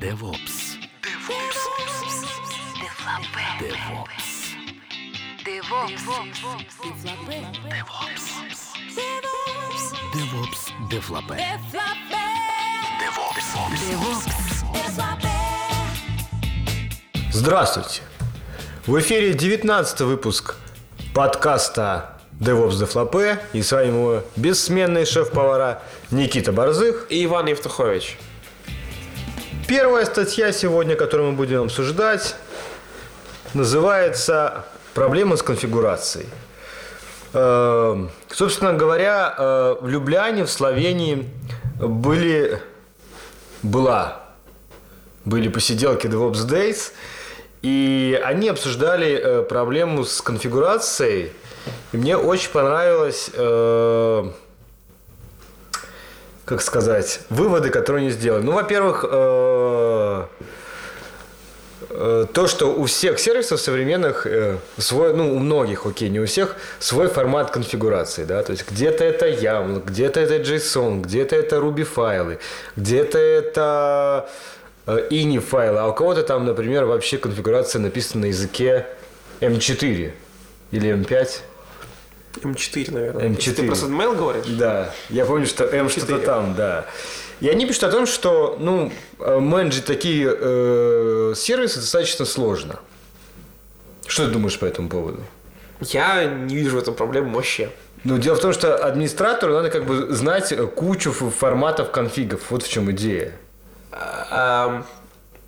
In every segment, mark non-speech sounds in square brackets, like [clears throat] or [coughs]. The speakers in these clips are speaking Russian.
DevOps. DevOps. DevOps. Девлапе. Здравствуйте! В эфире 19 выпуск подкаста DevOps Дефлопе и с вами его бессменный шеф-повара Никита Борзых. И Иван Евтухович. Первая статья сегодня, которую мы будем обсуждать, называется «Проблемы с конфигурацией». Э, Собственно говоря, э, в Любляне, в Словении были, была, были посиделки DevOps Days, и они обсуждали э, проблему с конфигурацией. И мне очень понравилось, э, как сказать, выводы, которые они сделали. Ну, во-первых, э, э, то, что у всех сервисов современных э, свой, ну, у многих, окей, не у всех, свой формат конфигурации, да, то есть где-то это YAML, где-то это JSON, где-то это Ruby файлы, где-то это э, ini файлы, а у кого-то там, например, вообще конфигурация написана на языке M4 или M5. М4, наверное. М4. Если ты просто mail говоришь? Да, я помню, что М что-то там, да. И они пишут о том, что, ну, э, менеджить такие э, сервисы достаточно сложно. Что ты думаешь по этому поводу? Я не вижу в этом проблемы вообще. Ну, дело в том, что администратору надо как бы знать кучу форматов конфигов. Вот в чем идея. А,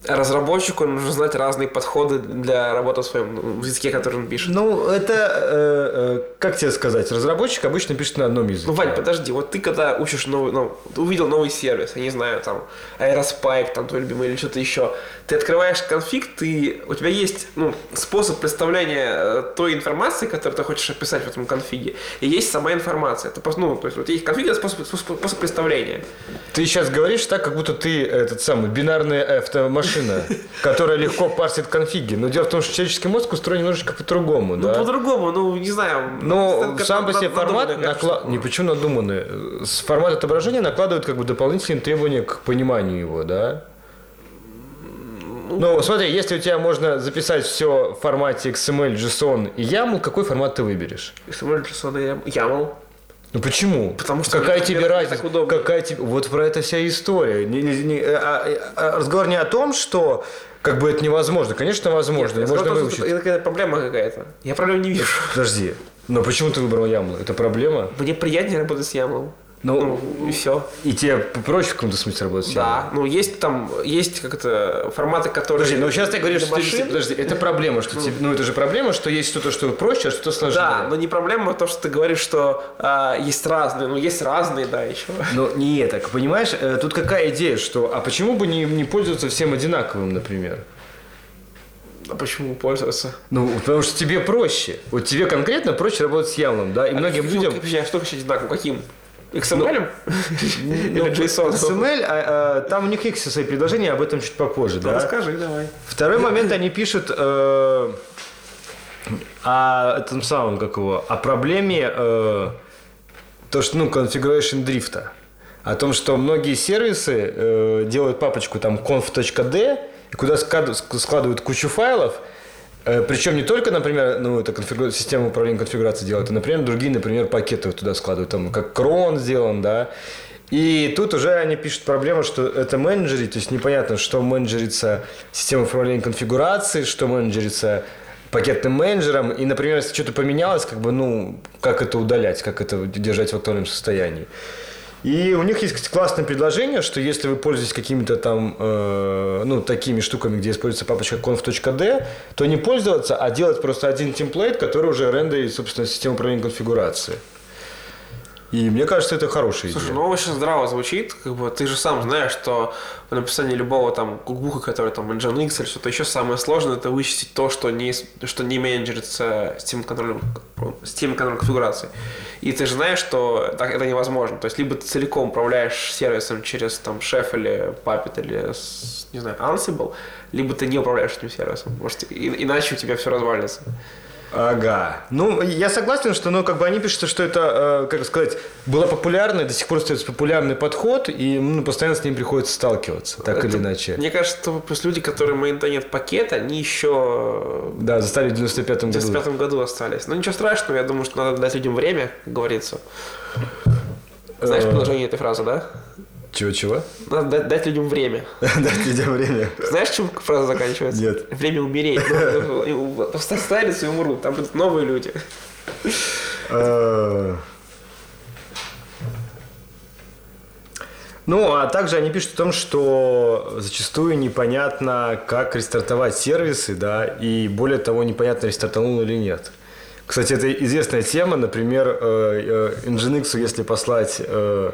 разработчику нужно знать разные подходы для работы в своем ну, языке, который он пишет. Ну, это, э, э, как тебе сказать, разработчик обычно пишет на одном языке. Ну, Вань, подожди, вот ты когда учишь новый, ну, увидел новый сервис, я не знаю, там, Aerospike, там, твой любимый или что-то еще, ты открываешь конфиг, ты, у тебя есть, ну, способ представления э, той информации, которую ты хочешь описать в этом конфиге, и есть сама информация. Это ну, то есть, вот есть конфиг, это способ, способ, способ представления. Ты сейчас говоришь так, как будто ты этот самый бинарная автомашина, которая легко парсит конфиги. Но дело в том, что человеческий мозг устроен немножечко по-другому, Ну, да? по-другому, ну, не знаю. Это сам по себе формат накла... не почему надуманный. С формат отображения накладывают как бы дополнительные требования к пониманию его, да? Ну, смотри, если у тебя можно записать все в формате XML, JSON и YAML, какой формат ты выберешь? XML, JSON и YAML. Ну почему? Потому что какая тебе разница? Какая тебе... Вот про это вся история. Не- не- не- а- а- разговор не о том, что как бы это невозможно. Конечно, возможно. Нет, можно выучить. Это какая-то проблема какая-то. Я проблем не вижу. Подожди. Но почему ты выбрал YAML? Это проблема? Мне приятнее работать с YAML. Ну, Ну, и все. и тебе проще в каком-то смысле работать? Да, ну есть там, есть как это форматы, которые... Подожди, ну сейчас ты говоришь, что ты, машин. подожди, это проблема, что тебе, ну это же проблема, что есть что-то, что проще, а что-то сложнее. Да, но не проблема то, что ты говоришь, что а, есть разные, ну есть разные, да, еще. Но не это, понимаешь, э, тут какая идея, что, а почему бы не, не пользоваться всем одинаковым, например? А почему пользоваться? Ну, потому что тебе проще. Вот тебе конкретно проще работать с ямлом, да, и многим Почему- людям... А что хочешь одинаково? Каким? XML? Или JSON? XML, а, а, там у них есть свои предложения, об этом чуть попозже, да? Расскажи, давай. Второй момент, они пишут э, о этом самом, как его, о проблеме, э, то, что, ну, configuration дрифта. О том, что многие сервисы э, делают папочку там conf.d, куда складывают кучу файлов, причем не только, например, ну, это конфигу- система управления конфигурацией делает, а, например, другие, например, пакеты туда складывают, там, как крон сделан, да. И тут уже они пишут проблему, что это менеджерить, то есть непонятно, что менеджерится система управления конфигурацией, что менеджерится пакетным менеджером, и, например, если что-то поменялось, как бы, ну, как это удалять, как это держать в актуальном состоянии. И у них есть классное предложение, что если вы пользуетесь какими-то там, э, ну, такими штуками, где используется папочка conf.d, то не пользоваться, а делать просто один темплейт, который уже рендерит, собственно, систему управления конфигурацией. И мне кажется, это хорошая идея. Слушай, ну очень здраво звучит, как бы ты же сам знаешь, что в написании любого там кукбука, который там Nginx или что-то еще, самое сложное это вычистить то, что не, что не менеджерится системой контроля, системой контроля конфигурации. И ты же знаешь, что так это невозможно. То есть либо ты целиком управляешь сервисом через там Chef или Puppet или не знаю, Ansible, либо ты не управляешь этим сервисом. Может, и- иначе у тебя все развалится. Ага. Ну, я согласен, что, ну, как бы они пишут, что это, э, как сказать, было популярно, до сих пор остается популярный подход, и ну, постоянно с ним приходится сталкиваться, так Это- или иначе. Мне кажется, что плюс люди, которые maintainят пакет, они еще Да, застали в 95-м в году. 95 году остались. Ну ничего страшного, я думаю, что надо дать людям время, как говорится. Знаешь Э. продолжение этой фразы, да? Чего-чего? Надо дать, дать людям время. [laughs] Дайте людям время. Знаешь, чем фраза заканчивается? Нет. Время умереть. Ну, [laughs] ну, Состарятся и умрут. Там будут новые люди. Э, Ну, а также они пишут о том, что зачастую непонятно, как рестартовать сервисы, да, и более того, непонятно, рестартанул или нет. Кстати, это известная тема, например, э, э, Nginx, если послать, э,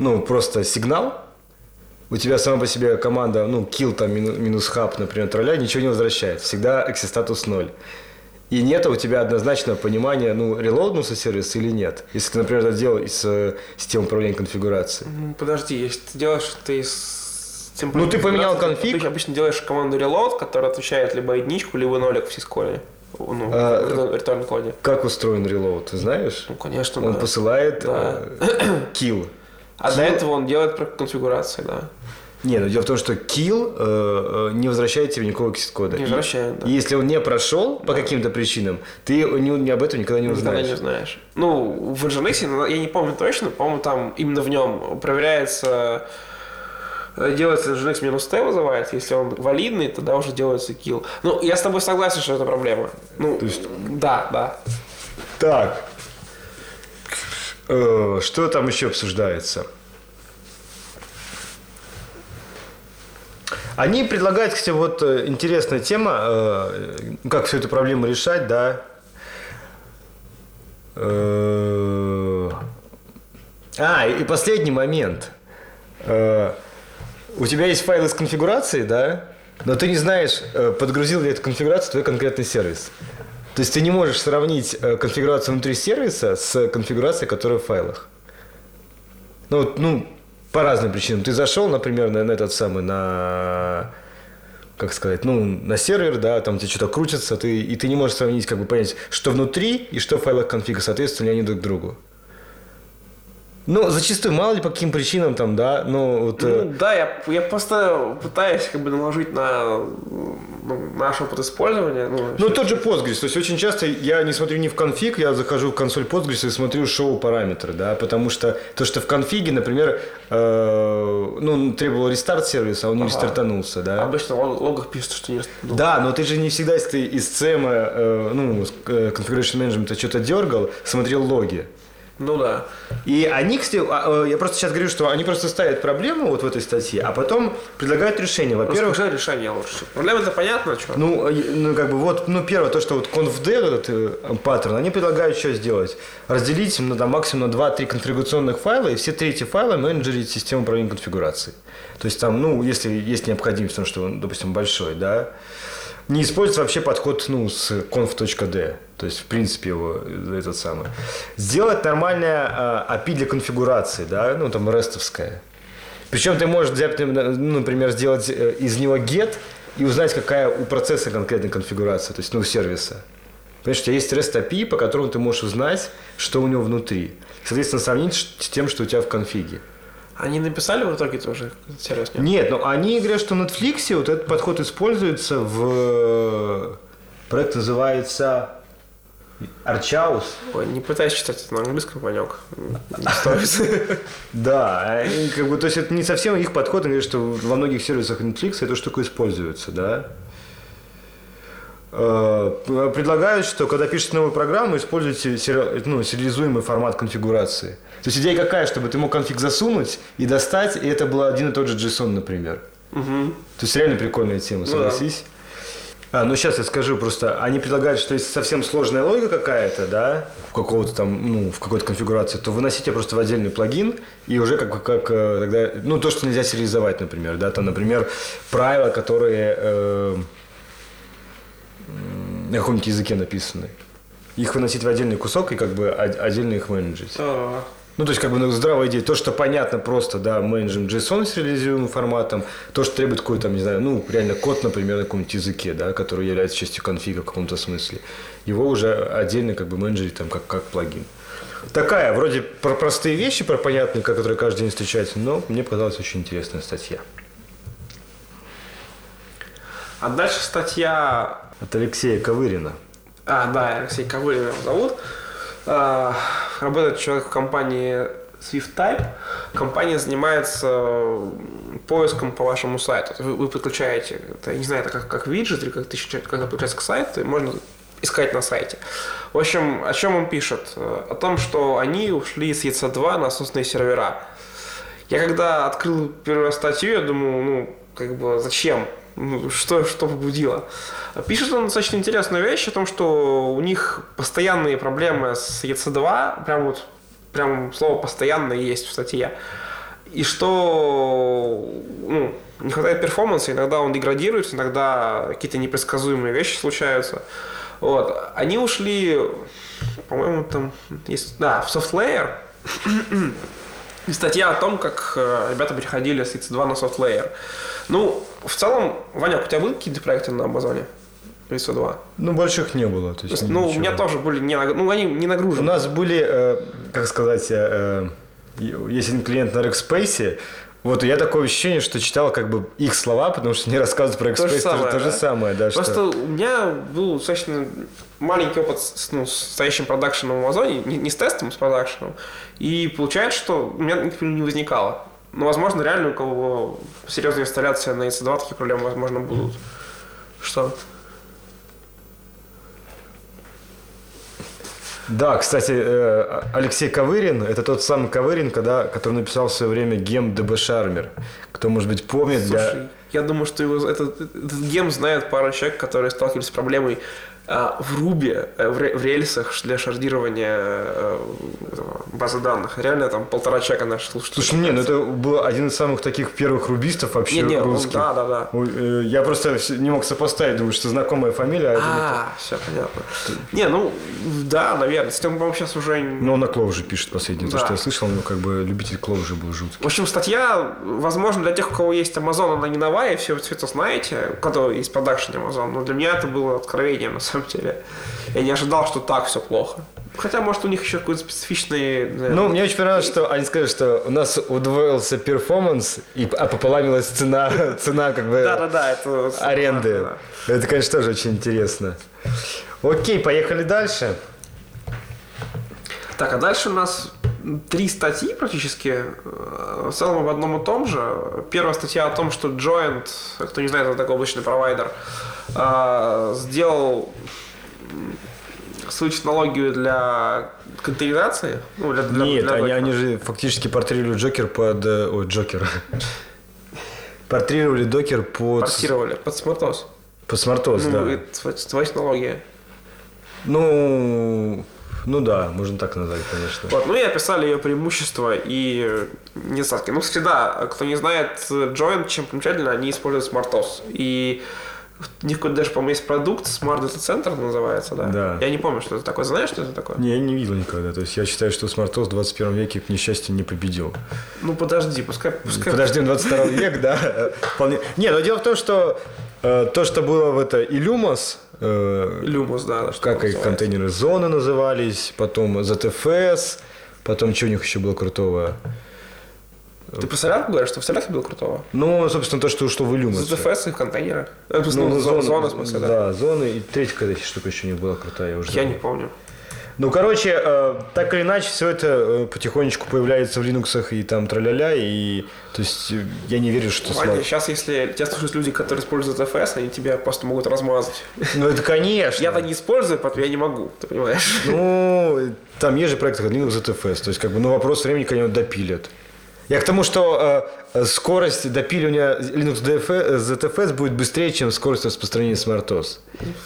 ну, просто сигнал, у тебя сама по себе команда, ну, kill там мину- минус хаб, например, тролля, ничего не возвращает. Всегда эксистатус 0. И нет у тебя однозначного понимания, ну, релоуднулся сервис или нет. Если ты, например, это делал из э, системы управления конфигурацией. Подожди, если ты делаешь ты с тем Ну, ты поменял конфиг. Ты обычно делаешь команду reload, которая отвечает либо единичку, либо нолик в сисколе. Ну, А, в виртуальном коде. Как устроен релоуд, ты знаешь? Ну, конечно, Он да. посылает Да. э, kill. А до этого он делает про конфигурации, да. Не, ну дело в том, что kill э, э, не возвращает тебе никакого кода. Не возвращает, да. И если он не прошел по каким-то причинам, ты не, не об этом никогда не Никогда узнаешь. не знаешь. Ну, в Nginx, ну, я не помню точно, по-моему, там именно в нем проверяется э, делается Nginx минус T вызывает, если он валидный, тогда уже делается kill. Ну, я с тобой согласен, что это проблема. Ну, да, да. Так. Э, Что там еще обсуждается? Они предлагают, кстати, вот э, интересная тема, э, как всю эту проблему решать, да. А, и последний момент. У тебя есть файлы с конфигурацией, да, но ты не знаешь, подгрузил ли эту конфигурацию твой конкретный сервис. То есть ты не можешь сравнить э, конфигурацию внутри сервиса с конфигурацией, которая в файлах. Ну, ну, по разным причинам. Ты зашел, например, на, на этот самый, на как сказать, ну, на сервер, да, там тебе что-то крутится, ты, и ты не можешь сравнить, как бы понять, что внутри и что в файлах конфига, соответственно, ли они друг другу. Ну, зачастую, мало ли по каким причинам там, да, ну, вот... э, Ну, да, я, я просто пытаюсь как бы наложить на наш опыт использования. Ну, Ну, тот же Postgres. То есть, очень часто я не смотрю не в конфиг, я захожу в консоль Postgres и смотрю шоу-параметры, да, потому что то, что в конфиге, например, э, ну, требовал рестарт сервиса, а он не рестартанулся, да. Обычно в лог- логах пишут, что не ну, Да, но ты же не всегда, если ты из CM, э, ну, э, Configuration Management что-то дергал, смотрел логи. Ну да. И они, кстати, э, я просто сейчас говорю, что они просто ставят проблему вот в этой статье, а потом предлагают решение. Во-первых, Расскажи решение лучше. Проблема это понятно, что? Ну, э, ну, как бы вот, ну, первое, то, что вот conf этот э, паттерн, они предлагают что сделать? Разделить ну, там, максимум на 2-3 конфигурационных файла, и все третьи файлы менеджерить систему управления конфигурацией. То есть там, ну, если есть необходимость, потому что он, допустим, большой, да, не использовать вообще подход, ну, с conf.d, то есть, в принципе, его, э, этот самый. Сделать нормальное э, API для конфигурации, да, ну, там, рестовское. Причем ты можешь ну, например, сделать э, из него get и узнать, какая у процесса конкретная конфигурация, то есть, ну, сервиса. Понимаешь, у тебя есть REST API, по которому ты можешь узнать, что у него внутри. Соответственно, сравнить с тем, что у тебя в конфиге. Они написали в итоге тоже сервис? Нет? Нет, но они говорят, что в Netflix вот этот подход используется в... Проект называется Archaus. Ой, не пытаюсь читать это на английском, Ванек. [laughs] Да, как бы, то есть это не совсем их подход, они говорят, что во многих сервисах Netflix эта штука используется, да. Э, Предлагают, что когда пишете новую программу, используйте ну, сериализуемый формат конфигурации. То есть идея какая, чтобы ты мог конфиг засунуть и достать, и это был один и тот же JSON, например. То есть реально прикольная тема, согласись? А, ну сейчас я скажу просто. Они предлагают, что если совсем сложная логика какая-то, да, в какого-то там, ну, в какой-то конфигурации, то выносите просто в отдельный плагин и уже как, как э, тогда, ну, то, что нельзя сериализовать, например, да, там, например, правила, которые э, на каком-нибудь языке написаны. Их выносить в отдельный кусок и как бы отдельно их менеджить. А, Ну, то есть, как бы ну, здравая идея. То, что понятно просто, да, менеджем JSON с реализуемым форматом, то, что требует какой-то, там, не знаю, ну, реально код, например, на каком-нибудь языке, да, который является частью конфига в каком-то смысле. Его уже отдельно как бы менеджерить там как, как плагин. Такая, вроде про простые вещи, про понятные, которые каждый день встречаются, но мне показалась очень интересная статья. А дальше статья От Алексея Ковырина. А, да, Алексей Ковылин его зовут. А, работает человек в компании SwiftType. Компания занимается поиском по вашему сайту. Вы, вы подключаете, это, я не знаю, это как, как виджет или как, ты, как подключается к сайту, и можно искать на сайте. В общем, о чем он пишет? О том, что они ушли с EC2 на собственные сервера. Я когда открыл первую статью, я думаю, ну, как бы, зачем? Ну, что, что побудило? Пишет он достаточно интересную вещь о том, что у них постоянные проблемы с EC2, прям вот, прям слово постоянно есть в статье. И что ну, не хватает перформанса, иногда он деградируется, иногда какие-то непредсказуемые вещи случаются. Вот. Они ушли, по-моему, там есть, да, в SoftLayer. И статья о том, как э, ребята переходили с EC2 на SoftLayer. Ну, в целом, Ваня, у тебя были какие-то проекты на Амазоне? EC2? Ну, больших не было. То есть, ну, ничего. у меня тоже были не, ну, они не нагружены. У нас были, э, как сказать, э, э, есть один клиент на Rackspace, вот я такое ощущение, что читал как бы их слова, потому что они рассказывают про То же Rackspace то, самое, то же да. самое, да. Просто что... у меня был достаточно маленький опыт с, ну, с стоящим продакшеном в Амазоне, не, не с тестом, с продакшеном. И получается, что у меня никаких проблем не возникало. Но, возможно, реально у кого серьезная инсталляция на EC2, такие проблемы, возможно, будут. Что? Да, кстати, э, Алексей Ковырин, это тот самый Ковырин, когда, который написал в свое время гем DB Charmer. Кто, может быть, помнит, для... Слушай, я думаю, что его, этот, этот гем знает пару человек, которые сталкивались с проблемой в Ruby, э, в, ре- в рельсах для шардирования э, базы данных. Реально там полтора человека наших слушателей. Слушай, не, ну это был один из самых таких первых рубистов вообще Не, не, русских. да, да, да. Э, Я просто не мог сопоставить, думаю, что знакомая фамилия, а. А, все понятно. Не, ну, да, наверное. С тем, по-моему, сейчас уже... Ну, он на Clojure пишет последнее, то, что я слышал, ну, как бы любитель Clojure был жуткий. В общем, статья, возможно, для тех, у кого есть Amazon, она не новая, все, все это знаете, у кого есть production Amazon, но для меня это было откровением, на самом деле. Я не ожидал, что так все плохо. Хотя, может, у них еще какой-то специфичный... знаю, Ну, мне очень понравилось, что они сказали, что у нас удвоился performance, и, а пополамилась цена, [laughs] цена как бы Да-да-да, это... аренды. да. Это, конечно, тоже очень интересно. Окей, поехали дальше. Так, а дальше у нас три статьи практически, э, в целом об одном и том же. Первая статья о том, что Joint, кто не знает, это такой облачный провайдер, э, сделал свою технологию для контейнеризации. Ну, для, для- Нет, для они, они же фактически портировали Джокер под... э, Ой, Джокер. [laughs] Портировали докер под... Портировали под смартос. Под смартос, Ну, да. это твоя- технология. Ну, ну да, можно так назвать, конечно. Вот, ну и описали ее преимущества и недостатки. Ну, кстати, да, кто не знает, э, Joint, чем примечательно, они используют SmartOS. И у них какой-то даже, по-моему, есть продукт, Smart Data Center называется, да? Да. Я не помню, что это такое. Знаешь, что это такое? Не, я не видел никогда. То есть я считаю, что смартос в 21 веке, к несчастью, не победил. Ну, подожди, пускай... пускай... Подождем 22 [laughs] век, да. Вполне. Не, но дело в том, что э, то, что было в это э, Люмус, да. да, как это и называется. контейнеры зоны назывались, потом ZFS, потом что у них еще было крутого? Ты про солярку говоришь, что в солярке было крутого? Ну, собственно, то, что ушло в Illumos. ZFS и контейнеры. Э, Ну, ну, зоны, зона, в смысле, да. Да, зоны. И третья какая-то штука еще них была крутая. Я, уже Я не помню. Ну, короче, э, так или иначе, все это э, потихонечку появляется в Linux и там траля и то есть э, я не верю, что Ваня, смарт- сейчас, если тебя слушают люди, которые используют ZFS, они тебя просто могут размазать. Ну, это конечно. Я-то не использую, поэтому я не могу, ты понимаешь? Ну, там есть же проект как Linux ZFS, то есть как бы, ну, вопрос времени, когда его допилят. Я к тому, что э, э, скорость допиливания Linux DF ZFS будет быстрее, чем скорость распространения SmartOS.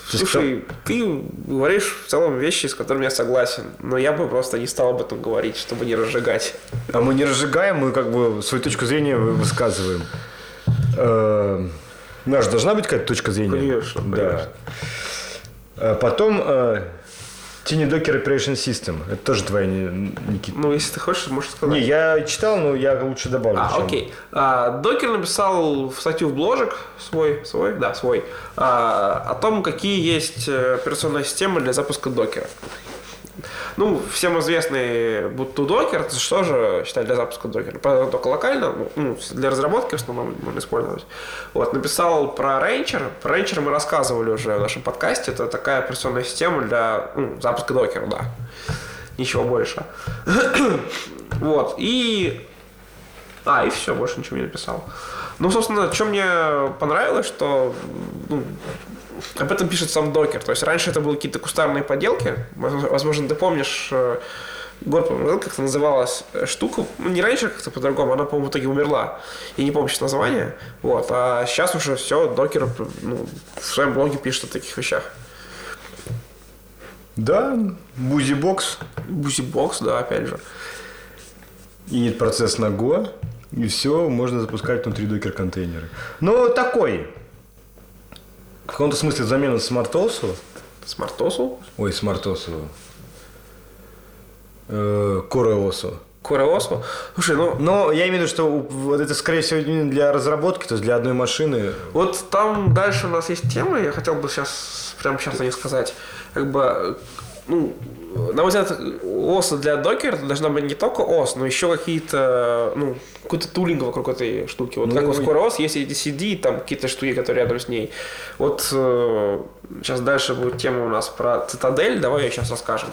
Слушай, ты говоришь в целом вещи, с которыми я согласен, но я бы просто не стал об этом говорить, чтобы не разжигать. А мы не разжигаем, мы как бы свою точку зрения вы- высказываем. Э, У нас же должна быть какая-то точка зрения. Конечно, Да. конечно. Э, Потом, э, Tiny Docker Operation System. Это тоже твоя, Никита. Ну, если ты хочешь, можешь сказать. Не, я читал, но я лучше добавлю. А, чем- окей. А, Докер написал в статью в бложек свой, свой, да, свой, а, о том, какие есть э, операционные системы для запуска докера. Ну, всем известный Ubuntu Docker, что же считать для запуска докера? Правда, только локально, ну, для разработки в основном можно использовать. Вот, написал про Rancher. Про Rancher мы рассказывали уже в нашем подкасте. Это такая операционная система для ну, запуска докера, да. Ничего больше. [clears throat] вот, и а, и все, больше ничего не написал. Ну, собственно, что мне понравилось, что ну, об этом пишет сам докер. То есть раньше это были какие-то кустарные поделки. Возможно, ты помнишь, э, год назад как-то называлась э, штука. Ну, не раньше как-то по-другому, она, по-моему, в итоге умерла. Я не помню сейчас название. Вот. А сейчас уже все, докер ну, в своем блоге пишет о таких вещах. Да, бузибокс, Бузибокс, да, опять же. инит процесс на Go, и все, можно запускать внутри докер контейнеры. Но такой, в каком-то смысле замена смартосу, Смартосу, ой, смартосу, кореосу. Кореосу. Слушай, ну, Но я имею в виду, что вот это, скорее всего, для разработки, то есть для одной машины. Вот там дальше у нас есть темы, я хотел бы сейчас, прямо сейчас о них сказать. Как бы, ну, на мой взгляд, ОС для докера должна быть не только ОС, но еще какие-то, ну, какой-то тулинг вокруг этой штуки. Вот Ну, как у и- ScoreOS есть EDCD, и там какие-то штуки, которые рядом с ней. Вот э, сейчас дальше будет тема у нас про Цитадель, давай ее сейчас расскажем.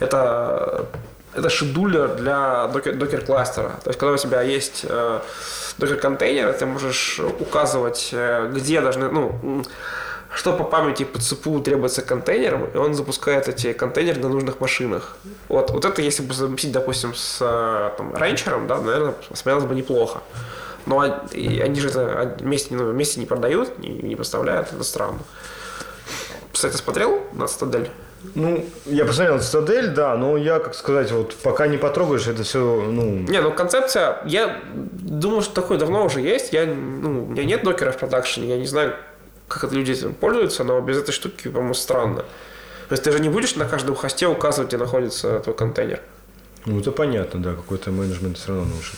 Это это шедулер для докер, докер кластера. То есть, когда у тебя есть э, докер контейнер, ты можешь указывать, э, где должны, ну, что по памяти по ЦПУ требуется контейнером, и он запускает эти контейнеры на нужных машинах. Вот, вот это если бы заместить, допустим, с э, там, рейнчером, да, наверное, смотрелось бы неплохо. Но они же это вместе, ну, вместе не продают, не, не поставляют, это странно. Кстати, смотрел на Стадель? Ну, я посмотрел Цитадель, да, но я, как сказать, вот пока не потрогаешь, это все, ну, Не, ну концепция, я думаю, что такое давно уже есть. Я, ну, у меня нет докера в продакшене, я не знаю, как это люди этим пользуются, но без этой штуки, по-моему, странно. То есть ты же не будешь на каждом хосте указывать, где находится твой контейнер. ну, это понятно, да, какой-то менеджмент все равно нужен.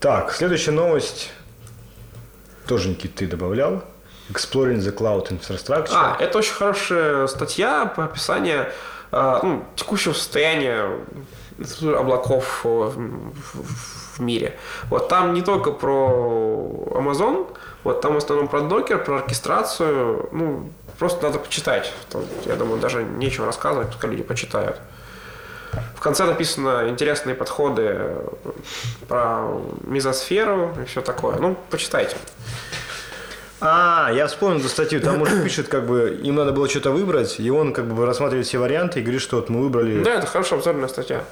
Так, следующая новость, тоже, Никит, ты добавлял. Exploring the Cloud Infrastructure. А, это очень хорошая статья по описанию а, ну, текущего состояния облаков э, в, в- в мире. Вот там не только про Amazon, вот там в основном про докер, про оркестрацию. Ну, просто надо почитать. Там, я думаю, даже нечего рассказывать, только люди почитают. В конце написано интересные подходы про мезосферу и все такое. Ну, почитайте. А, я вспомнил эту статью. Там мужик пишет, как бы, им надо было что-то выбрать, и он как бы рассматривает все варианты и говорит, что вот мы выбрали... Да, это хорошая обзорная статья.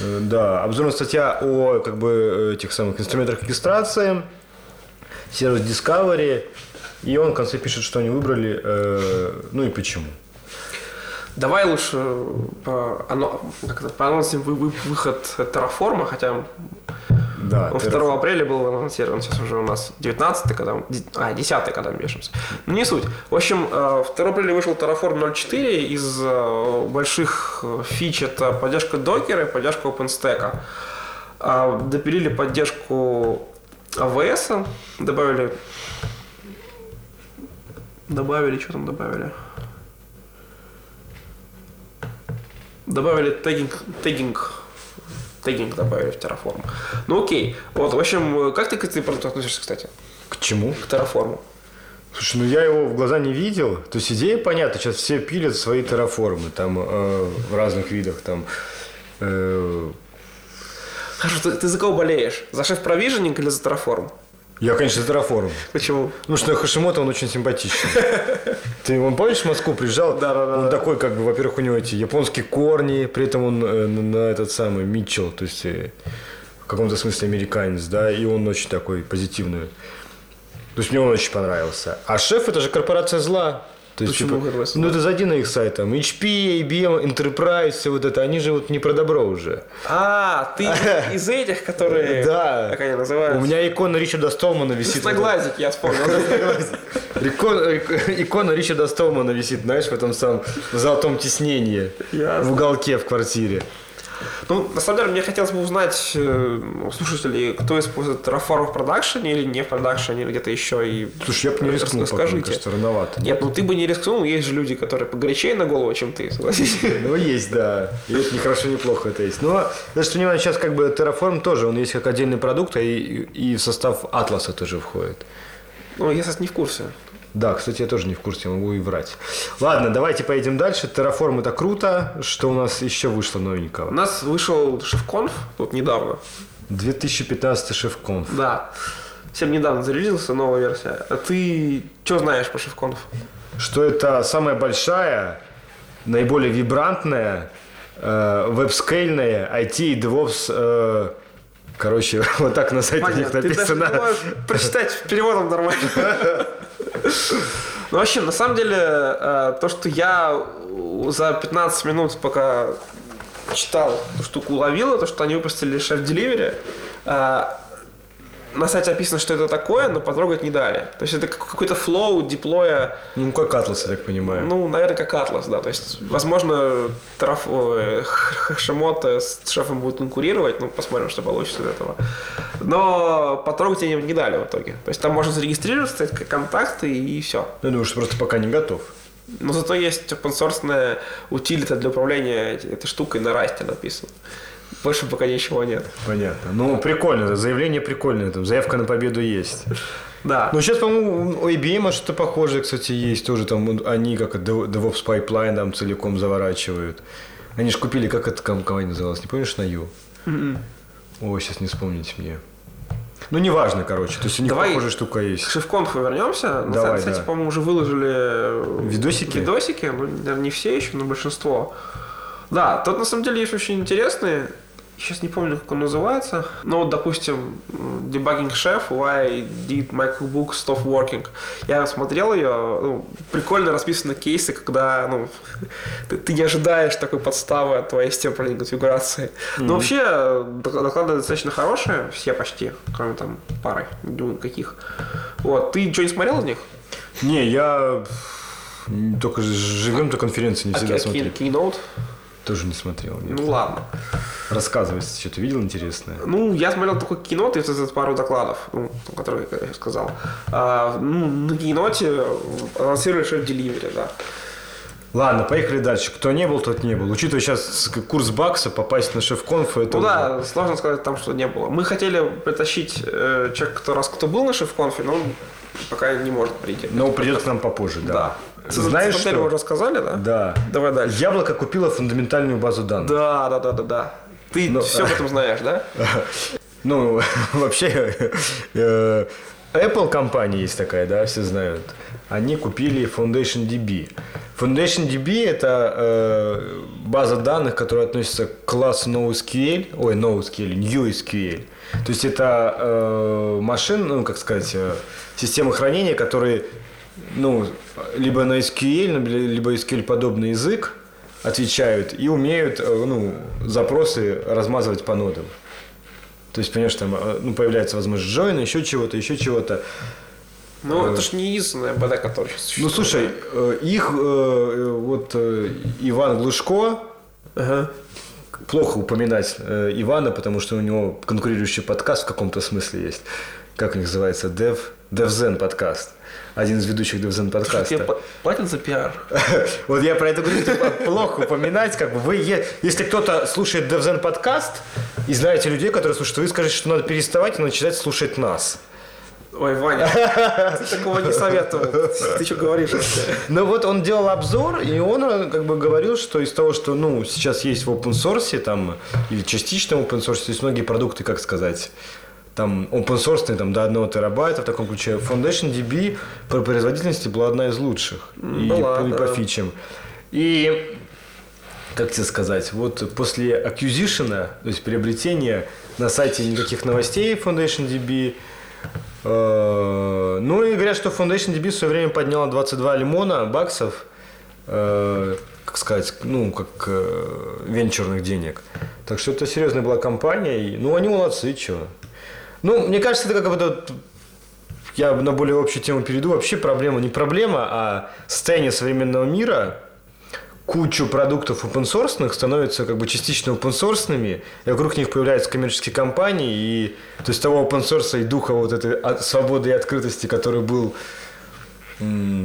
Э, Да, обзорная статья о как бы этих самых инструментах регистрации, сервис Discovery, и он в конце пишет, что они выбрали, э, ну и почему. Давай лучше по, ано- как это, поанонсим вы- вы- выход Terraform, хотя Да, он Terraform. 2 апреля был анонсирован, сейчас уже у нас 19 когда мы, а, 10 когда мы пишемся. Ну, не суть. В общем, э, 2 апреля вышел Terraform 0.4, из э, больших э, фич это поддержка докера и поддержка OpenStack. А, Допилили поддержку AWS, добавили добавили, что там добавили? Добавили тегинг, тегинг, тегинг добавили в Terraform. Ну окей. Вот, в общем, как ты к этой продукту относишься, кстати? К чему? К Terraform. Слушай, ну я его в глаза не видел. То есть идея понятна, сейчас все пилят свои терраформы там э, в разных видах там. э, Хорошо, ты, ты за кого болеешь? За шеф провиженинг или за Terraform? я, конечно, за терраформ. Почему? Ну что Хашимото, он очень симпатичный. [laughs] Ты он помнишь, в Москву приезжал? Да, да, да, Он такой, как бы, во-первых, у него эти японские корни, при этом он э, на на этот самый Митчелл, то есть э, в каком-то смысле американец, да, и он очень такой позитивный. То есть мне он очень понравился. А шеф это же корпорация зла. То есть, Почему типа, ну ты зайди на их сайт, там, HP, IBM, Enterprise, все вот это, они же вот не про добро уже. А, ты [laughs] из этих, которые... Да. Как они называются? У меня икона Ричарда Столмана висит. Красноглазик, я вспомнил. [laughs] Икона, Ричарда Столмана висит, знаешь, в этом самом золотом тиснении. В уголке в квартире. Ну, на самом деле, мне хотелось бы узнать э, у слушателей, кто использует Terraform в продакшене или не в продакшене, или где-то еще. И Слушай, я бы не рискнул, пока, мне кажется, рановато. Нет, ну ты бы не рискнул, есть же люди, которые погорячее на голову, чем ты, согласись. Ну, есть, да. И это не хорошо, не плохо это есть. Но, даже понимаю, сейчас как бы Terraform тоже, он есть как отдельный продукт, и, и в состав Атласа тоже входит. Ну, я, кстати, не в курсе. Да, кстати, я тоже не в курсе, могу и врать. Ладно, давайте поедем дальше. Terraform это круто. Что у нас еще вышло У новенького? нас вышел шеф-конф тут недавно. 2015 шеф-конф. Да. Всем недавно зарелизился новая версия. А ты что знаешь по шеф-конф? Что это самая большая, наиболее вибрантная, э, веб-скейльная IT и DevOps э, Короче, [laughs] вот так на сайте у них Понятно. Ты даже написано. не можешь прочитать переводом нормально. [laughs] Ну, вообще, на самом деле, э, то, что я за 15 минут, пока читал эту штуку, уловил, то, что они выпустили шеф Delivery, э, на сайте описано, что это такое, но потрогать не дали. То есть это как- какой-то флоу диплоя, Ну, как Атлас, я так понимаю. ну, наверное, как Atlas, да. То есть, возможно, Траф... ой, Х- Hashimoto с шефом будет конкурировать, ну, посмотрим, что получится из этого. Но потрогать они не дали в итоге. То есть там можно зарегистрироваться, стать как контакты и все. Ну, я думаю, что просто пока не готов. Но зато есть open source утилита для управления этой штукой на расте написано. Больше пока ничего нет. Понятно. Ну, прикольно. Заявление прикольное. Там заявка на победу есть. Да. Ну, сейчас, по-моему, у IBM что-то похожее, кстати, есть. Тоже там он- они как Dev- DevOps Pipeline там целиком заворачивают. Они же купили, как эта ком- компания называлась, не помнишь, на Ю? М-м. Ой, сейчас не вспомнить мне. Ну, неважно, короче. То есть у них Давай похожая штука К есть. шеф-конфу вернемся. На Давай, сайте, да. по-моему, уже выложили Видосики? Видосики, ну, не все еще, но большинство. Да, тут на самом деле есть очень интересные. Сейчас не помню, как он называется. Но вот, допустим, Debugging Chef, Why Did MacBook Stop Working. Я смотрел ее, ну, прикольно расписаны кейсы, когда ну, [laughs] ты, ты не ожидаешь такой подставы от твоей системы управления конфигурацией. Но вообще док- доклады достаточно хорошие, все почти, кроме там пары, не думаю, каких. Вот, ты ничего не смотрел из них? Не, я только живем до конференции, не А всегда ки- Keynote? Тоже не смотрел. нет. Ну ладно. Рассказывай, если что-то видел интересное. Ну, я смотрел только и вот это пару докладов, ну, которые я сказал. А, ну, на киноте анонсировали шеф Delivery, да. Ладно, поехали дальше. Кто не был, тот не был. Учитывая сейчас курс бакса, попасть на шеф-конф, это Ну уже- да, сложно сказать там, что не было. Мы хотели притащить э, человека, кто раз кто был на шеф-конфе, но он пока не может прийти. Но придет к нам попозже, да. Да. Знаешь Смотрели, вы что? рассказали, да? Да. Давай дальше. Яблоко купило фундаментальную базу данных. Да, да, да, да, да. Ты Ну, все об этом знаешь, да? [laughs] Ну, [laughs] вообще, э, Apple компания есть такая, да, все знают. Они купили Foundation DB. Foundation DB это э, база данных, которая относится к классу NoSQL, ой, NoSQL, NewSQL. То есть это э, машин, ну, как сказать, э, системы хранения, которые, ну, либо на SQL, либо SQL подобный язык отвечают и умеют, э, ну, запросы размазывать по нодам. То есть, понимаешь, там э, ну, появляется возможность джойна, еще чего-то, еще чего-то. Ну, это ж не единственная БД, которая Ну, существует. слушай, э, их э, э, вот э, Иван Глушко, Ага. плохо упоминать э, Ивана, потому что у него конкурирующий подкаст в каком-то смысле есть. Как них называется? Dev, DevZen подкаст. Один из ведущих DevZen Тебе подкаста. пла- платят за пиар? [laughs] Вот я про это говорю, типа, плохо упоминать, как бы вы, если кто-то слушает DevZen подкаст и знаете людей, которые слушают, вы скажете, что надо переставать и начинать слушать нас. Ой, Ваня, [laughs] ты такого не советовал. Ты что говоришь? Ну вот он делал обзор, и он э, как бы говорил, что из того, что ну сейчас есть в open source, там, или частично в open source, то есть многие продукты, как сказать, там open source там, до 1 терабайта в таком ключе. Foundation DB по производительности была одна из лучших. И, была, по- и по да. фичам. И как тебе сказать, вот после acquisition, то есть приобретения на сайте никаких новостей Foundation DB, Э, Ну и говорят, что Foundation DB в свое время подняла 22 лимона баксов, э, как сказать, ну, как э, венчурных денег. Так что это серьезная была компания. И, ну, они молодцы, чего. Ну, мне кажется, это как бы вот я на более общую тему перейду. Вообще проблема не проблема, а состояние современного мира кучу продуктов open source становятся как бы частично open source и вокруг них появляются коммерческие компании, и то есть того open source и духа вот этой свободы и открытости, который был,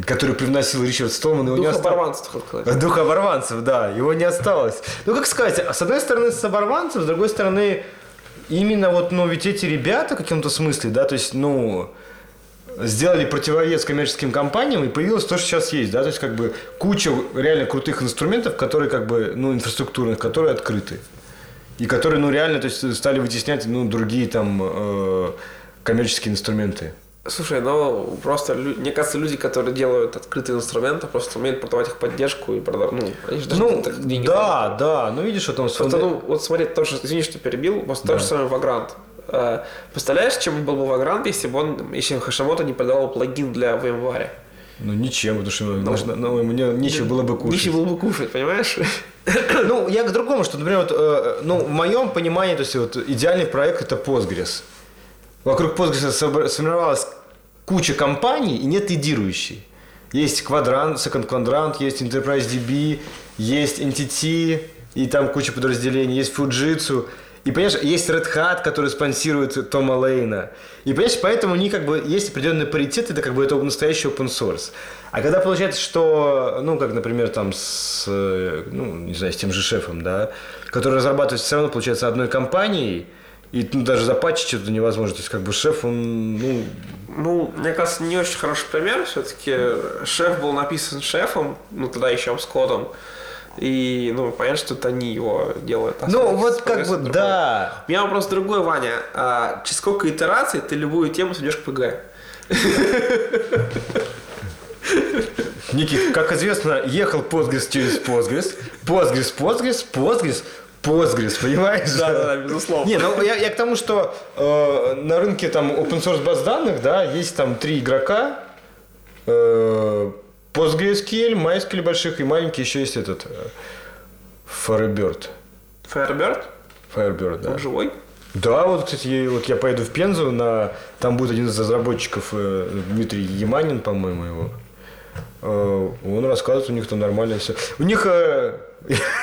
который привносил Ричард Столман, его не Дух осталось. оборванцев. Дух оборванцев, да, его не осталось. Ну, как сказать, с одной стороны, с оборванцев, с другой стороны, именно вот, ну, ведь эти ребята в каком-то смысле, да, то есть, ну, сделали противовес коммерческим компаниям, и появилось то, что сейчас есть, да, то есть, как бы, куча реально крутых инструментов, которые, как бы, ну, инфраструктурных, которые открыты. И которые, ну, реально, то есть, стали вытеснять, ну, другие, там, э, коммерческие инструменты. Слушай, ну просто, мне кажется, люди, которые делают открытые инструменты, просто умеют продавать их поддержку и продавать, ну, они же даже Ну, деньги да, да, ну, видишь, вот он... Просто, ну, вот смотри, тоже, извини, что перебил, вот то же самое Vagrant. Э, Представляешь, чем был бы Vagrant, если бы он, если Хашимото не продавал плагин для VMware? Ну, ничем, потому что ну, нужно- ну, мне нечего было бы кушать. Нечего было бы кушать, понимаешь? Ну, я к другому, что, например, вот, э, ну, в моем понимании, то есть, вот, идеальный проект это Postgres. Вокруг Postgres сформировалась куча компаний и нет лидирующей. Есть Quadrant, Second Quadrant, есть Enterprise DB, есть Entity, и там куча подразделений, есть Fujitsu. И, понимаешь, есть Red Hat, который спонсирует Тома Лейна. И, понимаешь, поэтому они как бы, есть определенный паритет, это как бы это настоящий open source. А когда получается, что, ну, как, например, там с, э, ну, не знаю, с тем же шефом, да, который разрабатывается все равно, получается, одной компанией, и ну, даже запатчить что-то невозможно. То есть, как бы шеф, он, ну, Ну, мне кажется, не очень хороший пример. Все-таки шеф был написан шефом, ну, тогда еще с кодом. И, ну, понятно, что это они его делают. а ну, вот как бы, другой. да. У меня вопрос другой, Ваня. А, через сколько итераций ты любую тему сведешь к ПГ? Никит, как известно, ехал Postgres через Postgres, Postgres, Postgres, Postgres, Postgres, понимаешь? Да-да-да, безусловно. Не, ну я, я к тому, что э, на рынке там open source баз данных, да, есть там три игрока, э, PostgreSQL, MySQL больших и маленький еще есть этот э, Firebird. Firebird? Firebird, да. Он живой? Да, вот, кстати, я, вот я поеду в Пензу, на, там будет один из разработчиков, э, Дмитрий Яманин, по-моему, его. Э, он рассказывает, у них там нормально все. У них, э,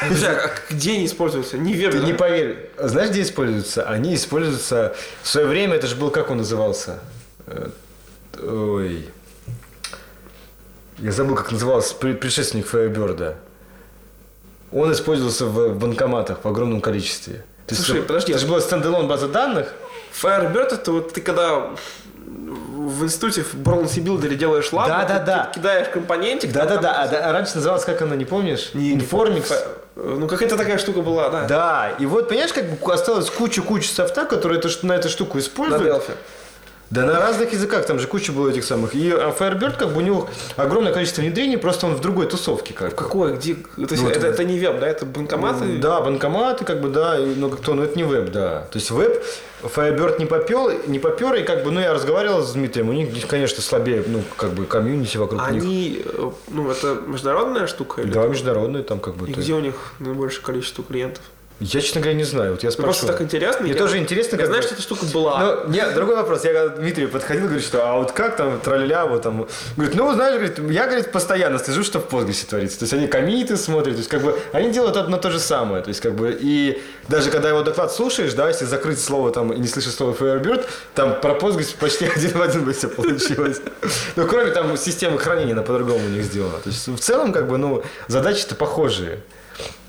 А где они используются? Не верю. ты не поверишь, знаешь, где используются? Они используются, в свое время, это же был, как он назывался? Э, Ой, я забыл, как назывался пре- предшественник Firebird. Он использовался в банкоматах в огромном количестве. То Слушай, подожди, Это а- же была стендалон база данных, Firebird это вот ты когда в институте в Бронси Билдере делаешь лабу, Да, да, да. кидаешь компонентик. там- Да-да-да, а, да, а раньше называлась, как она, не помнишь? Informix. Ну, какая-то такая штука была, да. Да, и вот, понимаешь, как бы осталось куча-куча софта, которые на эту штуку На используют. Delphi. Да на разных языках, там же куча было этих самых. И а Firebird, как бы у него огромное количество внедрений, просто он в другой тусовке как. Какой? Где? То есть Ну, это, это- это не веб, да? Это банкоматы? Да, банкоматы, как бы, да, и, ну, кто, ну, это не веб, да. То есть веб Firebird не попел, не попер, и как бы, ну, я разговаривал с Дмитрием, у них, конечно, слабее, ну, как бы, комьюнити вокруг них. Они, э, ну, это международная штука? Или Да, международные там, как бы. И где у них наибольшее количество клиентов? Я, честно говоря, не знаю. Вот я спрашиваю. просто так интересно. Мне я- тоже интересно, Я как знаю, бы- что эта штука была. Ну, нет, другой вопрос. Я когда Дмитрию подходил, говорю, что а вот как там траля вот там. Говорит, ну, знаешь, говорит, я, говорит, постоянно слежу, что в Postgres творится. То есть они комиты смотрят, то есть как бы они делают одно то же самое. То есть как бы и даже когда его доклад слушаешь, да, если закрыть слово там и не слышишь слово Firebird, там про Postgres почти [laughs] один в один бы все получилось. Ну, кроме там системы хранения, она по-другому у них сделана. То есть в целом, как бы, ну, задачи-то похожие.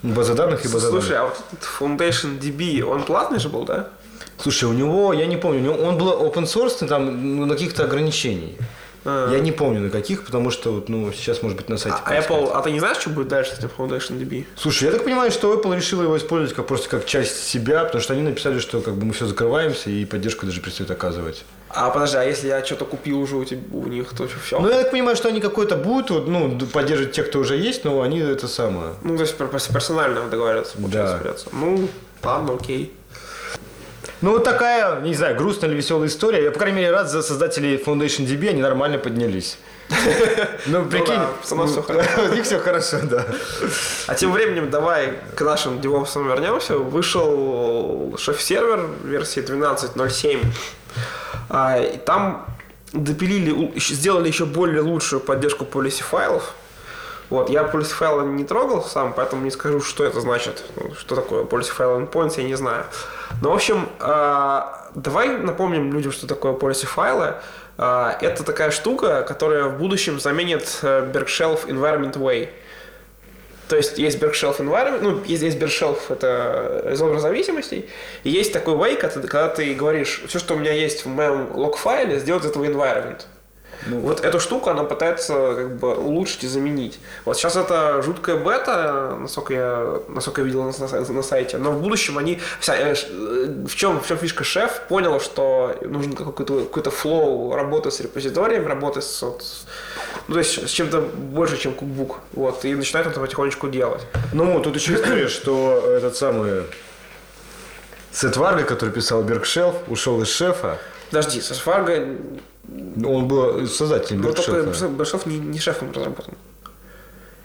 База данных и база Слушай, данных. а вот этот Foundation DB, он платный же был, да? Слушай, у него, я не помню, у него, он был open source, там, ну, на каких-то ограничений. А. Я не помню на каких, потому что, вот, ну, сейчас, может быть, на сайте. А поискать. Apple, а ты не знаешь, что будет дальше с этим Foundation DB? Слушай, я так понимаю, что Apple решила его использовать как просто как часть себя, потому что они написали, что как бы мы все закрываемся и поддержку даже перестают оказывать. А подожди, а если я что-то купил уже у, тебя, у них, то все? Ну, я так понимаю, что они какой-то будут, вот, ну, поддерживать тех, кто уже есть, но они это самое. Ну, то есть пер- пер- персонально договариваться, получается, Да. придется. Ну, ладно, окей. Ну, вот такая, не знаю, грустная или веселая история. Я, по крайней мере, рад за создателей Foundation DB, они нормально поднялись. [laughs] Ну, прикинь, да, у нас всё хорошо. у них все хорошо, да. А тем временем давай к нашим девопсам вернемся. Вышел шеф-сервер версии 12.07. А, и там допилили, сделали еще более лучшую поддержку policy файлов. Вот, я policy файлы не трогал сам, поэтому не скажу, что это значит. Ну, Что такое policy file endpoints, я не знаю. Но, в общем, а, давай напомним людям, что такое policy файлы. А, Это такая штука, которая в будущем заменит э, Bergshelf Environment Way. То есть есть Bergshelf Environment, ну, есть, есть Bergshelf, это резолвер зависимостей, и есть такой way, когда ты, когда ты говоришь, все, что у меня есть в моем лог-файле, сделать из этого environment. Вот эту штуку она пытается как бы улучшить и заменить. Вот сейчас это жуткая бета, насколько я, насколько я видел на, на- на сайте, но в будущем они... Вся, э, э, в, чем, в чем фишка шеф понял, что нужен какой-то, какой-то флоу работы с репозиторием, работы с, вот, ну, то есть с чем-то больше, чем кукбук. Вот, и начинает это потихонечку делать. Ну, тут еще история, что этот самый Сет Варга, который писал Бергшелф, ушел из шефа. Подожди, со Сварга, Он был создателем ну только Бергшелфа. Большов не, не шефом разработан.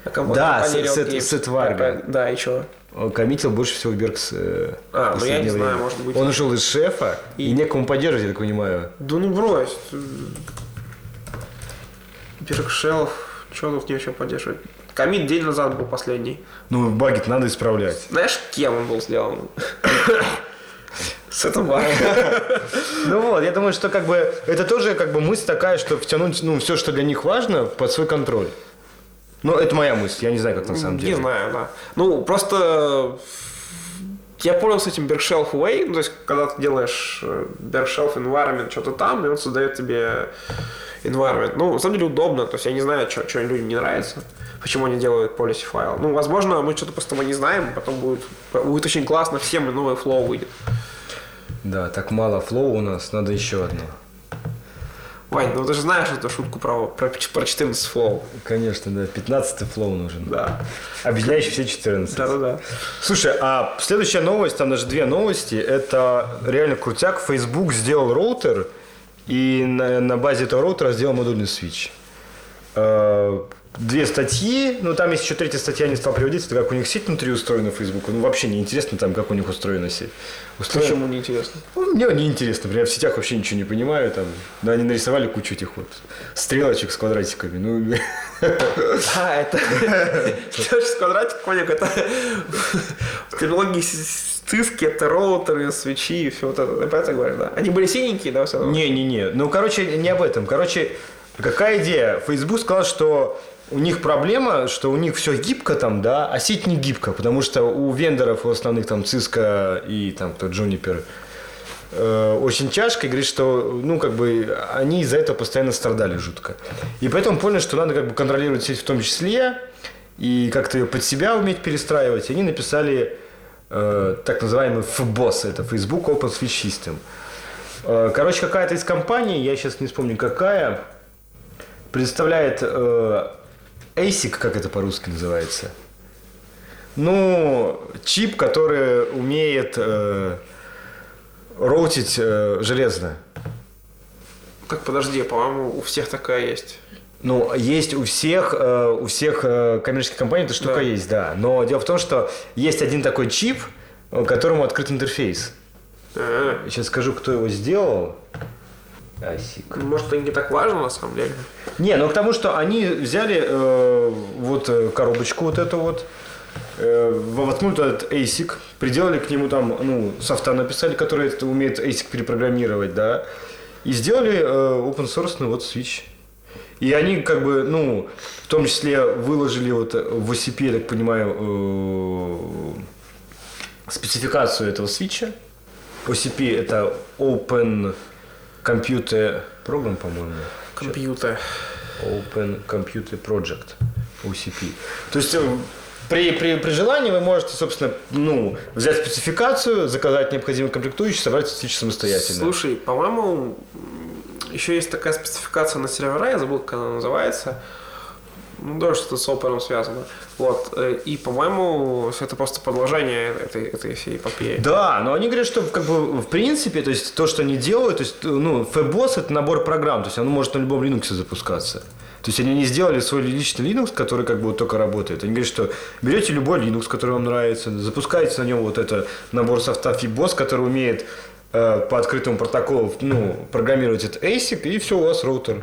А ком- Да, компания Сет- Riot Сет- Games. Сет Варга. Да, и что? Он коммитил больше всего в Бергс. э, А, ну я не последнее знаю, время. может быть. Он ушел из шефа, и, И- некому поддерживать, я так понимаю. Да ну брось. Биркшелф, что тут не еще поддерживать? Комит день назад был последний. Ну, баги надо исправлять. Знаешь, кем он был сделан? [coughs] С этого [laughs] Ну вот, я думаю, что как бы это тоже как бы мысль такая, что втянуть ну, все, что для них важно, под свой контроль. Ну, это моя мысль, я не знаю, как на самом деле. Не знаю, да. Ну, просто я понял с этим Berkshelf Way, ну, то есть, когда ты делаешь э, Berkshelf environment, что-то там, и он создает тебе environment. Ну, на самом деле удобно, то есть я не знаю, что людям не нравится, почему они делают policy файл. Ну, возможно, мы что-то просто того не знаем, потом будет, будет очень классно, всем и новый flow выйдет. Да, так мало flow у нас, надо еще одно. Вань, ну ты же знаешь эту шутку про, про, про 14 flow. Конечно, да, 15 flow нужен. Да. Объединяющий все 14. Да-да-да. Слушай, а следующая новость, там даже две новости, это реально крутяк. Facebook сделал роутер, и на, на базе этого роутера сделал модульный свич. Две статьи, ну там есть еще третья статья, не стал приводить, это как у них сеть внутри устроена в Facebook. Ну вообще не интересно там, как у них устроена сеть. Устроена- Почему не интересно? Ну, мне не интересно, например, в сетях вообще ничего не понимаю, там, да, они нарисовали кучу этих вот стрелочек с квадратиками, ну, [laughs] А, это... [laughs] Точно квадратик, понял, это... В терминологии циски, это роутеры, свечи и все вот это. Ты про это говоришь, да? Они были синенькие, да, все равно? Не-не-не. Ну, короче, не об этом. Короче, какая идея? Facebook сказал, что у них проблема, что у них все гибко там, да, а сеть не гибко, потому что у вендоров у основных там Cisco и там кто Juniper э, очень тяжко, и говорит, что, ну, как бы, они из-за этого постоянно страдали жутко. И поэтому поняли, что надо как бы контролировать сеть в том числе, и как-то ее под себя уметь перестраивать. И они написали э, так называемый FBOSS, это Facebook Open Switch System. Э, Короче, какая-то из компаний, я сейчас не вспомню какая, представляет э, ASIC, как это по-русски называется. Ну, чип, который умеет э, роутить э, железно. Так, подожди, по-моему, у всех такая есть. Ну, есть у всех, э, у всех э, коммерческих компаний эта штука Да. есть, да. Но дело в том, что есть один такой чип, которому открыт интерфейс. А, Сейчас скажу, кто его сделал. ASIC. Может, это не так важно, на самом деле? Не, ну к тому, что они взяли э, вот э, коробочку вот эту вот, э, воткнули туда этот ASIC, приделали к нему там, ну, софта написали, который это умеет ASIC перепрограммировать, да, и сделали э, open source вот switch. И они как бы, ну, в том числе выложили вот в OCP, я так понимаю, э, спецификацию этого свитча. OCP это Open Computer Program, по-моему. Компьютер. Open Computer Project, OCP. То есть э, при, при, при желании вы можете, собственно, ну, взять спецификацию, заказать необходимые комплектующие, собрать свич самостоятельно. Слушай, по-моему, еще есть такая спецификация на сервера, я забыл, как она называется. Ну, да, что-то с опером связано. Вот. э, И, по-моему, это просто продолжение этой, этой всей эпопеи. Да, но они говорят, что как бы в принципе, то есть то, что они делают, то есть ну, FBOS это набор программ, то есть оно может на любом Linux запускаться. То есть они не сделали свой личный Linux, который как бы вот только работает. Они говорят, что берете любой Linux, который вам нравится, запускаете на нем вот это набор софта FBOS, который умеет э, по открытому протоколу ну, программировать этот ASIC, и все, у вас роутер.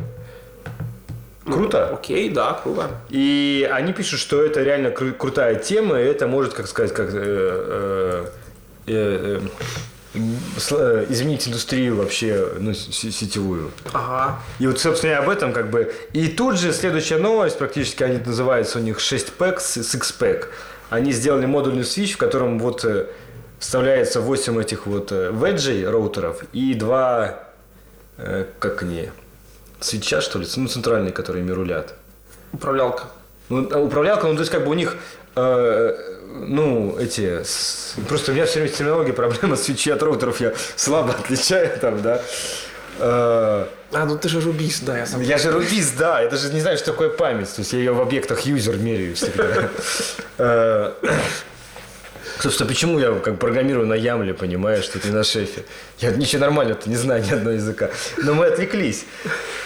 Круто. Окей, да, круто. И они пишут, что это реально кру- крутая тема, и это может, как сказать, как э, э, э, э, э, изменить индустрию вообще ну, сетевую. Ага. И вот, собственно, и об этом как бы... И тут же следующая новость, практически они называются у них 6 пэк с 6 пэк. Они сделали модульный свич, в котором вот э, вставляется 8 этих вот веджей роутеров и два, э, как они, свеча, что ли, ну, центральные, которые ими рулят. Управлялка. Ну, а управлялка, ну, то есть, как бы у них, э, ну, эти, с- просто у меня все время с терминологией проблема свечи от роутеров, я слабо отличаю там, да. Э, А, ну ты же рубист, да, я сам. я же рубист, да, я даже не знаю, что такое память, то есть я ее в объектах юзер меряю всегда. Собственно, почему я как программирую на Ямле, понимаешь, что ты на шефе? Я ничего нормально-то не знаю [laughs] ни одного языка. Но мы отвлеклись.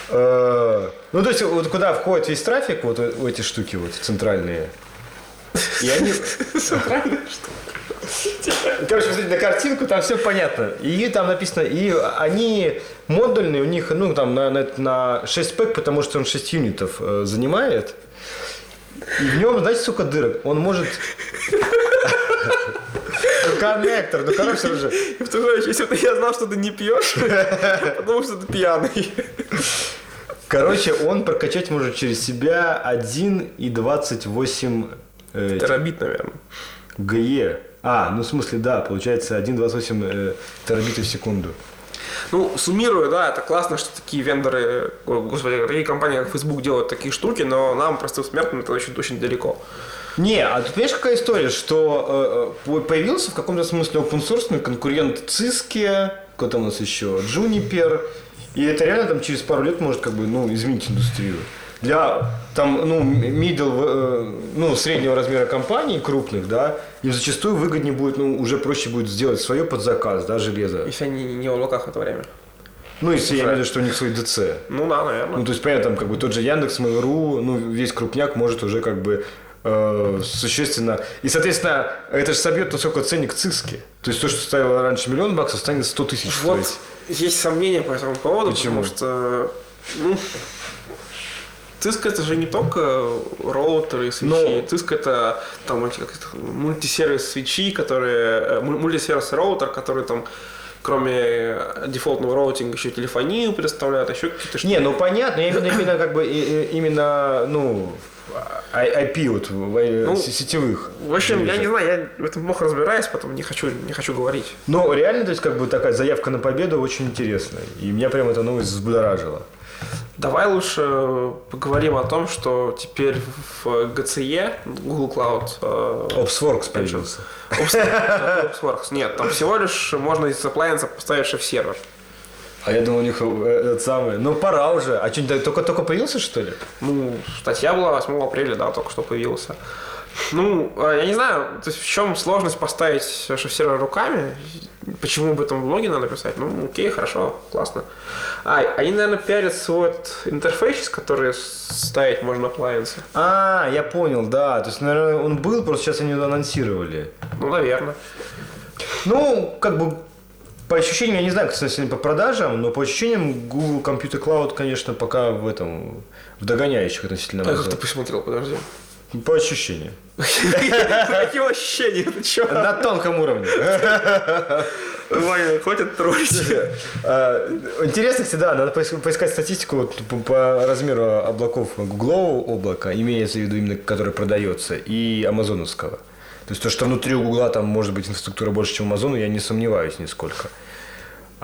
Э, Ну, то есть, вот куда входит весь трафик, вот эти штуки вот центральные. И они... [laughs] Короче, посмотрите на картинку, там все понятно. И там написано, и они модульные, у них, ну, там на, на, на 6 пэк, потому что он 6 юнитов э, занимает. И в нем, знаете, сколько дырок? Он может... [laughs] Ну, коннектор, ну, короче, уже... Представляешь, если бы я знал, что ты не пьешь, [laughs] потому что ты пьяный. Короче, он прокачать может через себя 1,28 э, Терабит, наверное. ГЕ. А, ну в смысле, да, получается 1,28 э, терабиты в секунду. Ну, суммируя, да, это классно, что такие вендоры, господи, такие компании, как Facebook делают такие штуки, но нам, простым смертным, это очень, очень далеко. Не, а тут понимаешь, какая история, что э, э, появился в каком-то смысле open source конкурент Cisco, кто там у нас еще, Juniper, и это реально там через пару лет может как бы, ну, изменить индустрию. Для там, ну, middle, э, ну, среднего размера компаний крупных, да, им зачастую выгоднее будет, ну, уже проще будет сделать свое под заказ, да, железо. Если они не в облаках в это время. Ну, если я имею в виду, что у них свой ДЦ. Ну да, наверное. Ну, то есть, понятно, там, как бы тот же Яндекс, Mail.ru, ну, весь крупняк может уже как бы э, существенно... И, соответственно, это же собьет, насколько ценник циски. То есть, то, что стоило раньше миллион баксов, станет 100 тысяч Вот стоить. есть сомнения по этому поводу, Почему? потому что, ну, Cisco это же не только роутеры и свечи. Ну. Cisco это там эти как это, мультисервис свечи, которые э, муль- мультисервис роутер, который там кроме дефолтного роутинга еще телефонию предоставляет, еще какие-то штуки. Не, ну понятно, именно, именно как бы именно, ну, IP вот в- Ну, сетевых. В общем, я железок. не знаю, я в этом плохо разбираюсь, потом не хочу, не хочу говорить. Но реально, то есть, как бы такая заявка на победу очень интересная. И меня прям эта новость взбудоражила. Давай лучше поговорим о том, что теперь в GCE, Google Cloud, э, Opsworks появился. Opsworks. Нет, там всего лишь можно из appliance поставить шеф-сервер. А я думал, у них э, этот самый... Ну, пора уже. А что, только-только появился, что ли? Ну, статья была 8 апреля, да, только что появился. Ну, э, я не знаю, то есть в чем сложность поставить шеф-сервер руками? Почему об этом в блоге надо писать? Ну, окей, хорошо, классно. А, они, наверное, пиарят свой вот интерфейс, который ставить можно appliance. А, я понял, да. То есть, наверное, он был, просто сейчас они его анонсировали. Ну, наверное. Ну, как бы по ощущениям, я не знаю, кстати, по продажам, но по ощущениям Google Computer Cloud, конечно, пока в этом, в догоняющих относительно А как ты посмотрел, подожди. По ощущениям. [laughs] Какие ощущения? Ты чё? На тонком уровне. [laughs] Ваня, хватит троллить. А, Интересно, кстати, да, надо поис- поискать статистику по, размеру облаков гуглового облака, имеется в виду именно, который продается, и амазоновского. То есть то, что внутри у Гугла там может быть инфраструктура больше, чем у Амазона, я не сомневаюсь нисколько.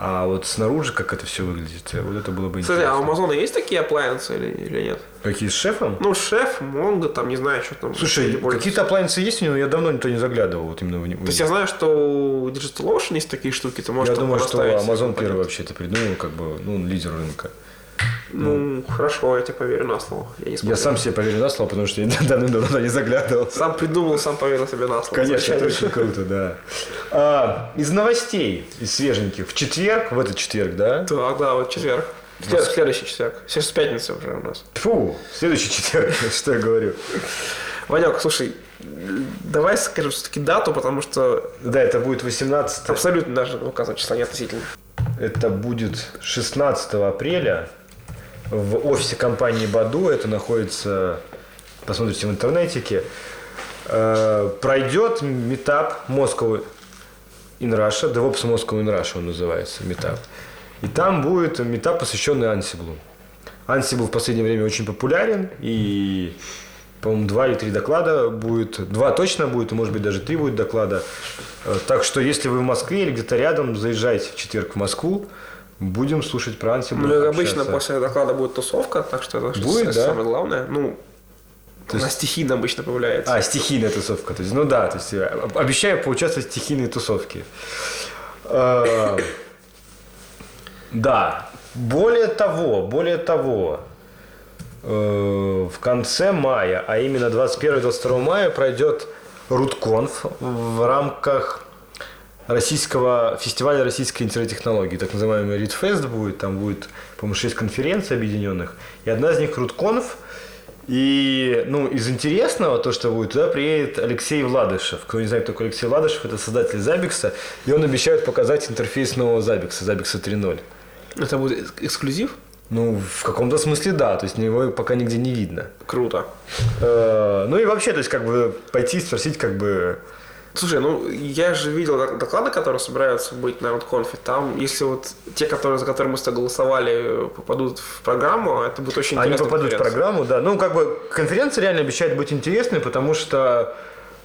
А вот снаружи, как это все выглядит, вот это было бы Кстати, а у интересно. Амазона есть такие appliances или, или нет? Какие с шефом? Ну, шеф, Монго, там, не знаю, что там. Слушай, какие-то appliances есть у него, я давно никто не заглядывал вот именно в него. То есть я знаю, что у DigitalOcean есть такие штуки, ты можешь Я думаю, что Amazon первый вообще это придумал, как бы, ну, он лидер рынка. Ну, хорошо, я тебе поверю на слово. Я, не Я сам себе поверю на слово, потому что я давным-давно туда не заглядывал. Сам придумал, сам поверил себе на слово. Конечно, это очень круто, да. А, из новостей, из свеженьких, в четверг, в этот четверг, да? Так, да, вот четверг. След- Следующий четверг. Сейчас пятница уже у нас. Фу, следующий четверг, [laughs] что я говорю. Ванек, слушай, давай скажем все-таки дату, потому что Да, это будет 18 абсолютно даже указывать числа не относительно. Это будет 16 апреля в офисе компании Баду. Это находится, посмотрите в интернетике. Э, Пройдет метап Moscow in Russia, DevOps Moscow in Russia он называется, метап. И там будет метап, посвященный Ansible. Ansible в последнее время очень популярен, и, по-моему, два или три доклада будет, два точно будет, может быть, даже три будет доклада. Э, Так что, если вы в Москве или где-то рядом, заезжайте в четверг в Москву, будем слушать про Ansible. Ну, обычно после доклада будет тусовка, так что это Будет, да? самое главное. Ну, То она есть- стихийно обычно появляется. А, стихийная тусовка. То есть, ну да, то есть я обещаю поучаствовать в стихийной тусовке. Э, Да. Более того, более того, э, в конце мая, а именно 21-22 мая пройдет Рутконф в рамках российского фестиваля российской интернет-технологии, так называемый Ридфест будет, там будет, по-моему, 6 конференций объединенных, и одна из них Рутконф, и, ну, из интересного, то, что будет, туда приедет Алексей Владышев. Кто не знает, кто такой Алексей Владышев, это создатель Забикса, и он обещает показать интерфейс нового Забикса, Забикса 3.0. Это будет эк- эксклюзив? Ну, в каком-то смысле да, то есть его пока нигде не видно. Круто. Э, Ну и вообще, то есть как бы пойти спросить, как бы, Слушай, ну я же видел док- доклады, которые собираются быть на Рудконфе. Там, если вот те, которые, за которые мы с тобой голосовали, попадут в программу, это будет очень Они интересно. попадут в программу, да. Ну, как бы конференция реально обещает быть интересной, потому что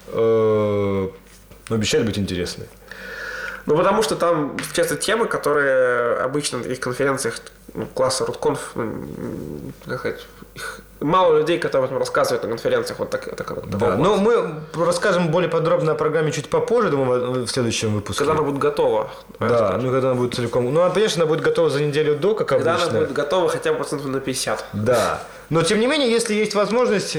э, ну, обещает быть интересной. Ну, потому что там часто темы, которые обычно на таких конференциях класса Рудконф, ну, м, как сказать, их мало людей, которые об этом рассказывают на конференциях вот так, так, такого Да. класса. Ну, мы расскажем более подробно о программе чуть попозже, думаю, в- следующем выпуске. Когда она будет готова. Да, ну когда она будет целиком. Ну, конечно, она будет готова за неделю до, как Когда обычно. она будет готова хотя бы процентов на 50. Да. Но тем не менее, если есть возможность,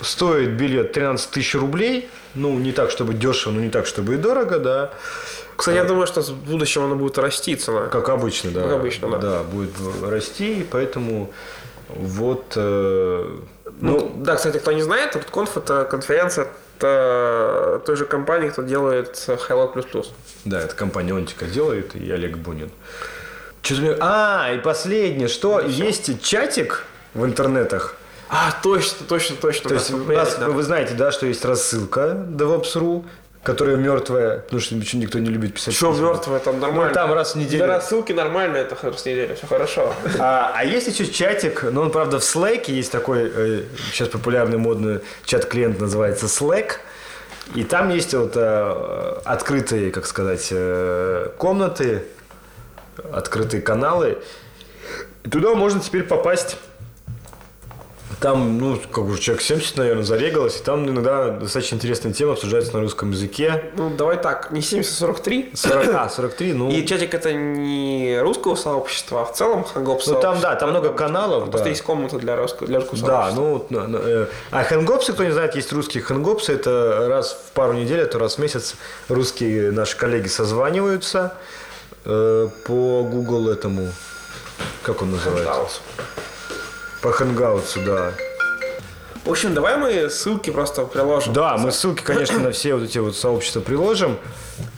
стоит билет 13 тысяч рублей. Ну, не так, чтобы дешево, но не так, чтобы и дорого, да. Кстати, я думаю, что в будущем она будет расти цена. Как обычно, да. Как обычно, да. Да, будет расти, поэтому вот... э, Ну, ну, да, кстати, кто не знает, RootConf это конференция это той же компании, кто делает Hello++. да, это компания Онтика делает, и Олег Бунин. Что-то А, и последнее, что есть чатик в интернетах, А, точно, точно, точно. То есть у нас, вы знаете, да, что есть рассылка DevOps.ru, которая мертвая, потому что почему никто не любит писать. Что мертвое, там нормально. Ну, там раз в неделю. Для рассылки нормально, это раз в неделю, все хорошо. А, а есть еще чатик, но он, правда, в Slack есть такой, э, сейчас популярный модный чат-клиент называется Slack. И там есть вот э, открытые, как сказать, э, комнаты, открытые каналы. И туда можно теперь попасть. Там, ну, как бы человек 70, наверное, зарегалось. И там иногда достаточно интересные темы обсуждаются на русском языке. Ну, давай так, не 7043. 40, а, 43, ну... И чатик это не русского сообщества, а в целом хангоп Ну, там, да, там много каналов, Просто да. есть комната для русского, для русского Да, сообщества. ну, на- на, э, а хэнгопсы, кто не знает, есть русские хэнгопсы, это раз в пару недель, это раз в месяц русские наши коллеги созваниваются э, по Google этому, как он называется? Хаус. По хэнгаутсу, да. В общем, давай мы ссылки просто приложим. Да, мы ссылки, конечно, на все вот эти вот сообщества приложим.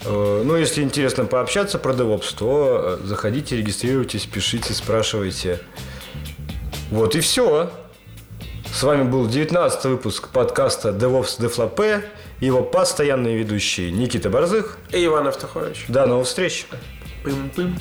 Э, Ну, если интересно пообщаться про DevOps, то э, заходите, регистрируйтесь, пишите, спрашивайте. Вот и все. С вами был 19 выпуск подкаста DevOps Deflopé и его постоянные ведущие Никита Борзых. И Иван Автохович. До новых встреч! Пым-пым.